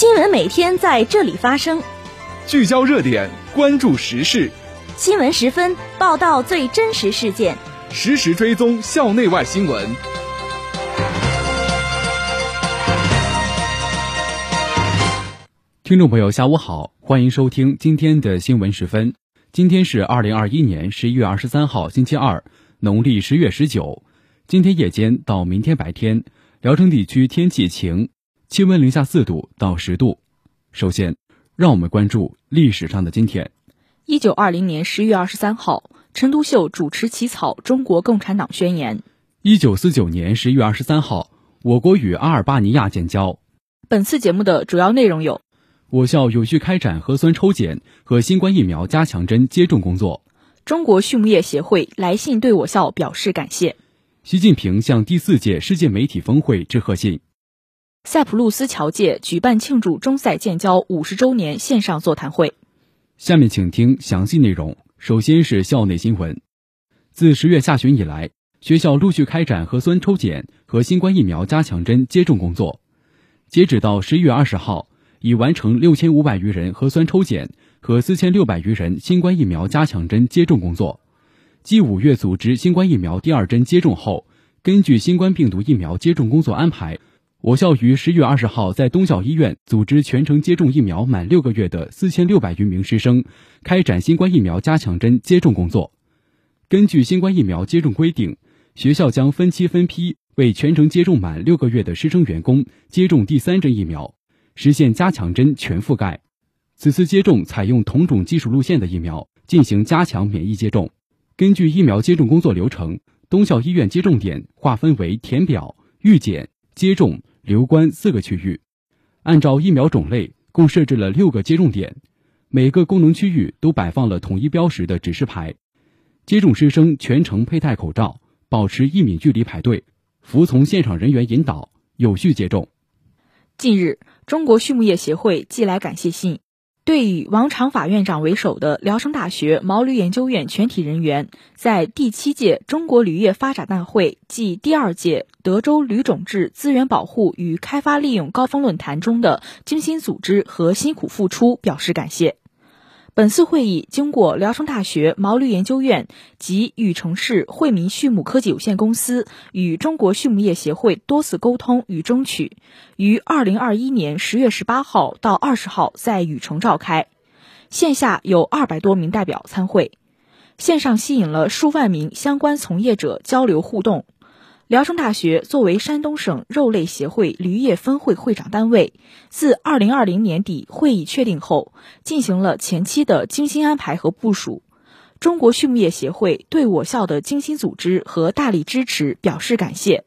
新闻每天在这里发生，聚焦热点，关注时事。新闻十分报道最真实事件，实时追踪校内外新闻。听众朋友，下午好，欢迎收听今天的新闻十分。今天是二零二一年十一月二十三号，星期二，农历十月十九。今天夜间到明天白天，聊城地区天气晴。气温零下四度到十度。首先，让我们关注历史上的今天。一九二零年十月二十三号，陈独秀主持起草《中国共产党宣言》。一九四九年十月二十三号，我国与阿尔巴尼亚建交。本次节目的主要内容有：我校有序开展核酸抽检和新冠疫苗加强针接种工作；中国畜牧业协会来信对我校表示感谢；习近平向第四届世界媒体峰会致贺信。塞浦路斯侨界举办庆祝中塞建交五十周年线上座谈会。下面请听详细内容。首先是校内新闻。自十月下旬以来，学校陆续开展核酸抽检和新冠疫苗加强针接种工作。截止到十一月二十号，已完成六千五百余人核酸抽检和四千六百余人新冠疫苗加强针接种工作。继五月组织新冠疫苗第二针接种后，根据新冠病毒疫苗接种工作安排。我校于十月二十号在东校医院组织全程接种疫苗满六个月的四千六百余名师生开展新冠疫苗加强针接种工作。根据新冠疫苗接种规定，学校将分期分批为全程接种满六个月的师生员工接种第三针疫苗，实现加强针全覆盖。此次接种采用同种技术路线的疫苗进行加强免疫接种。根据疫苗接种工作流程，东校医院接种点划分为填表、预检、接种。留观四个区域，按照疫苗种类，共设置了六个接种点，每个功能区域都摆放了统一标识的指示牌。接种师生全程佩戴口罩，保持一米距离排队，服从现场人员引导，有序接种。近日，中国畜牧业协会寄来感谢信。对以王长法院长为首的聊城大学毛驴研究院全体人员，在第七届中国驴业发展大会暨第二届德州驴种质资源保护与开发利用高峰论坛中的精心组织和辛苦付出表示感谢。本次会议经过聊城大学毛驴研究院及禹城市惠民畜牧科技有限公司与中国畜牧业协会多次沟通与争取，于二零二一年十月十八号到二十号在禹城召开，线下有二百多名代表参会，线上吸引了数万名相关从业者交流互动。聊城大学作为山东省肉类协会驴业分会会长单位，自二零二零年底会议确定后，进行了前期的精心安排和部署。中国畜牧业协会对我校的精心组织和大力支持表示感谢，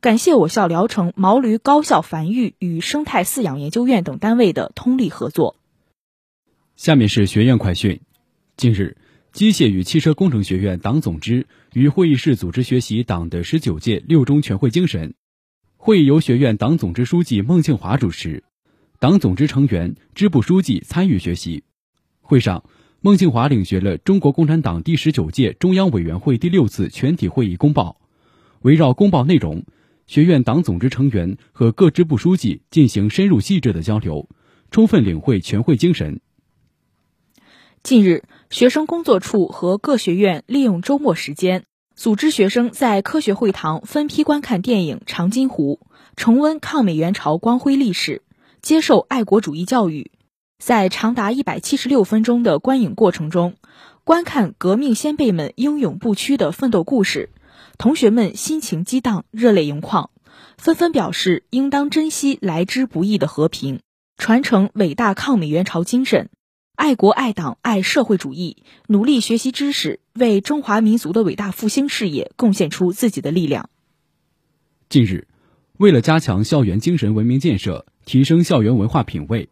感谢我校聊城毛驴高效繁育与生态饲养研究院等单位的通力合作。下面是学院快讯，近日。机械与汽车工程学院党总支与会议室组织学习党的十九届六中全会精神。会议由学院党总支书记孟庆华主持，党总支成员、支部书记参与学习。会上，孟庆华领学了中国共产党第十九届中央委员会第六次全体会议公报。围绕公报内容，学院党总支成员和各支部书记进行深入细致的交流，充分领会全会精神。近日，学生工作处和各学院利用周末时间，组织学生在科学会堂分批观看电影《长津湖》，重温抗美援朝光辉历史，接受爱国主义教育。在长达一百七十六分钟的观影过程中，观看革命先辈们英勇不屈的奋斗故事，同学们心情激荡，热泪盈眶，纷纷表示应当珍惜来之不易的和平，传承伟大抗美援朝精神。爱国爱党爱社会主义，努力学习知识，为中华民族的伟大复兴事业贡献出自己的力量。近日，为了加强校园精神文明建设，提升校园文化品位，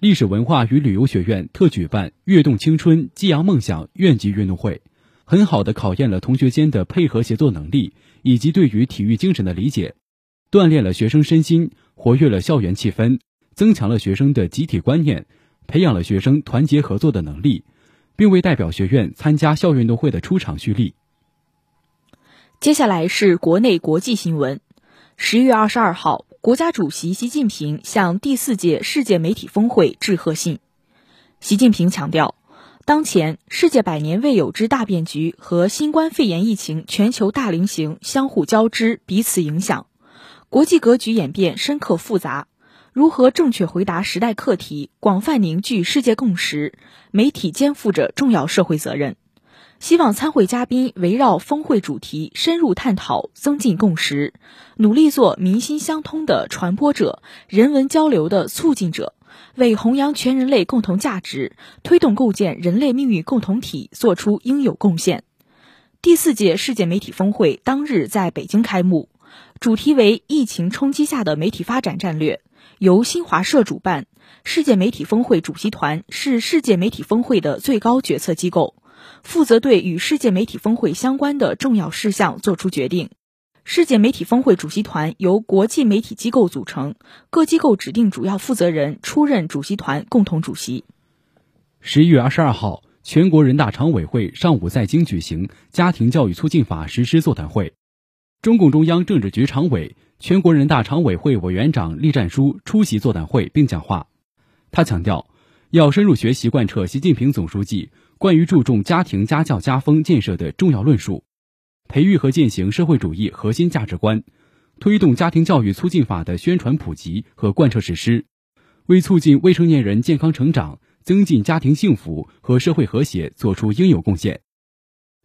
历史文化与旅游学院特举办“跃动青春，激扬梦想”院级运动会，很好的考验了同学间的配合协作能力以及对于体育精神的理解，锻炼了学生身心，活跃了校园气氛，增强了学生的集体观念。培养了学生团结合作的能力，并为代表学院参加校运动会的出场蓄力。接下来是国内国际新闻。十月二十二号，国家主席习近平向第四届世界媒体峰会致贺信。习近平强调，当前世界百年未有之大变局和新冠肺炎疫情全球大流行相互交织、彼此影响，国际格局演变深刻复杂。如何正确回答时代课题，广泛凝聚世界共识，媒体肩负着重要社会责任。希望参会嘉宾围绕峰会主题深入探讨，增进共识，努力做民心相通的传播者、人文交流的促进者，为弘扬全人类共同价值、推动构建人类命运共同体作出应有贡献。第四届世界媒体峰会当日在北京开幕，主题为“疫情冲击下的媒体发展战略”。由新华社主办，世界媒体峰会主席团是世界媒体峰会的最高决策机构，负责对与世界媒体峰会相关的重要事项作出决定。世界媒体峰会主席团由国际媒体机构组成，各机构指定主要负责人出任主席团共同主席。十一月二十二号，全国人大常委会上午在京举行《家庭教育促进法》实施座谈会，中共中央政治局常委。全国人大常委会委员长栗战书出席座谈会并讲话，他强调，要深入学习贯彻习近平总书记关于注重家庭家教家风建设的重要论述，培育和践行社会主义核心价值观，推动家庭教育促进法的宣传普及和贯彻实施，为促进未成年人健康成长、增进家庭幸福和社会和谐作出应有贡献。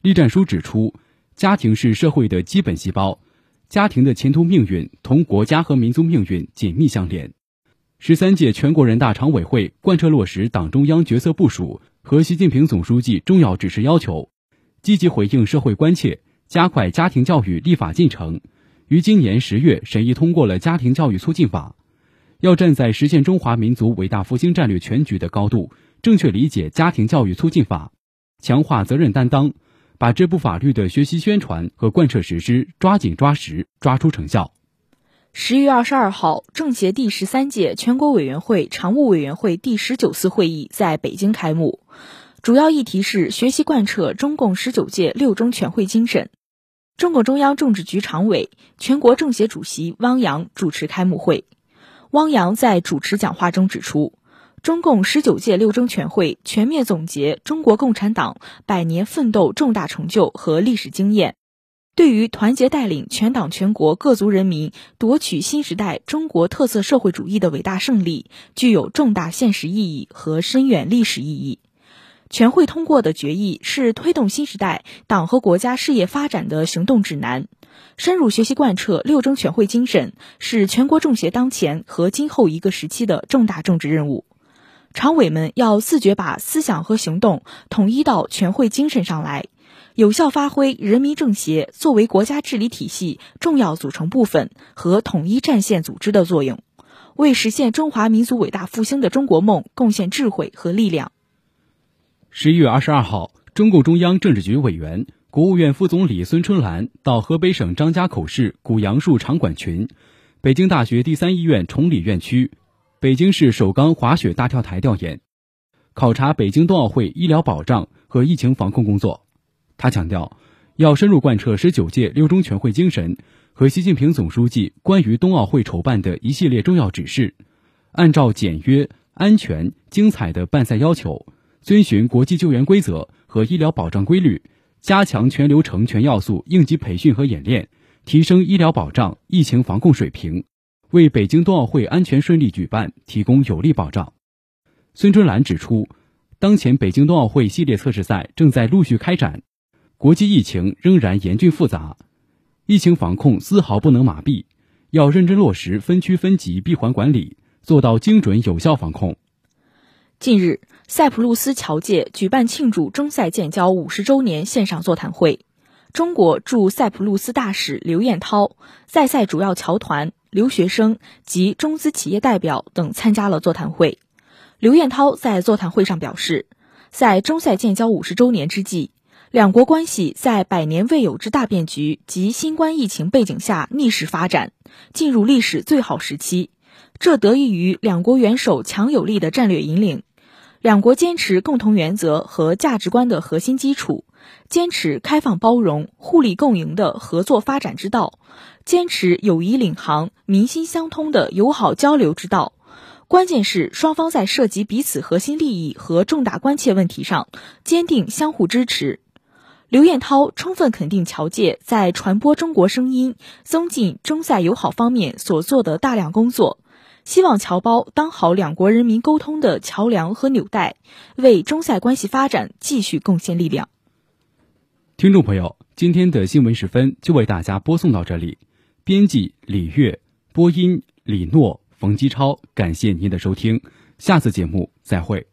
栗战书指出，家庭是社会的基本细胞。家庭的前途命运同国家和民族命运紧密相连。十三届全国人大常委会贯彻落实党中央决策部署和习近平总书记重要指示要求，积极回应社会关切，加快家庭教育立法进程，于今年十月审议通过了《家庭教育促进法》。要站在实现中华民族伟大复兴战略全局的高度，正确理解《家庭教育促进法》，强化责任担当。把这部法律的学习宣传和贯彻实施抓紧抓实，抓出成效。十一月二十二号，政协第十三届全国委员会常务委员会第十九次会议在北京开幕，主要议题是学习贯彻中共十九届六中全会精神。中共中央政治局常委、全国政协主席汪洋主持开幕会。汪洋在主持讲话中指出。中共十九届六中全会全面总结中国共产党百年奋斗重大成就和历史经验，对于团结带领全党全国各族人民夺取新时代中国特色社会主义的伟大胜利，具有重大现实意义和深远历史意义。全会通过的决议是推动新时代党和国家事业发展的行动指南，深入学习贯彻六中全会精神，是全国政协当前和今后一个时期的重大政治任务。常委们要自觉把思想和行动统一到全会精神上来，有效发挥人民政协作为国家治理体系重要组成部分和统一战线组织的作用，为实现中华民族伟大复兴的中国梦贡献智慧和力量。十一月二十二号，中共中央政治局委员、国务院副总理孙春兰到河北省张家口市古杨树场馆群、北京大学第三医院崇礼院区。北京市首钢滑雪大跳台调研，考察北京冬奥会医疗保障和疫情防控工作。他强调，要深入贯彻十九届六中全会精神和习近平总书记关于冬奥会筹办的一系列重要指示，按照简约、安全、精彩的办赛要求，遵循国际救援规则和医疗保障规律，加强全流程、全要素应急培训和演练，提升医疗保障、疫情防控水平。为北京冬奥会安全顺利举办提供有力保障。孙春兰指出，当前北京冬奥会系列测试赛正在陆续开展，国际疫情仍然严峻复杂，疫情防控丝毫不能麻痹，要认真落实分区分级闭环管理，做到精准有效防控。近日，塞浦路斯侨界举办庆祝中塞建交五十周年线上座谈会，中国驻塞浦路斯大使刘彦涛在塞主要侨团。留学生及中资企业代表等参加了座谈会。刘彦涛在座谈会上表示，在中塞建交五十周年之际，两国关系在百年未有之大变局及新冠疫情背景下逆势发展，进入历史最好时期。这得益于两国元首强有力的战略引领，两国坚持共同原则和价值观的核心基础，坚持开放包容、互利共赢的合作发展之道，坚持友谊领航、民心相通的友好交流之道。关键是双方在涉及彼此核心利益和重大关切问题上坚定相互支持。刘彦涛充分肯定侨界在传播中国声音、增进中塞友好方面所做的大量工作，希望侨胞当好两国人民沟通的桥梁和纽带，为中塞关系发展继续贡献力量。听众朋友，今天的新闻时分就为大家播送到这里，编辑李月，播音李诺。冯基超，感谢您的收听，下次节目再会。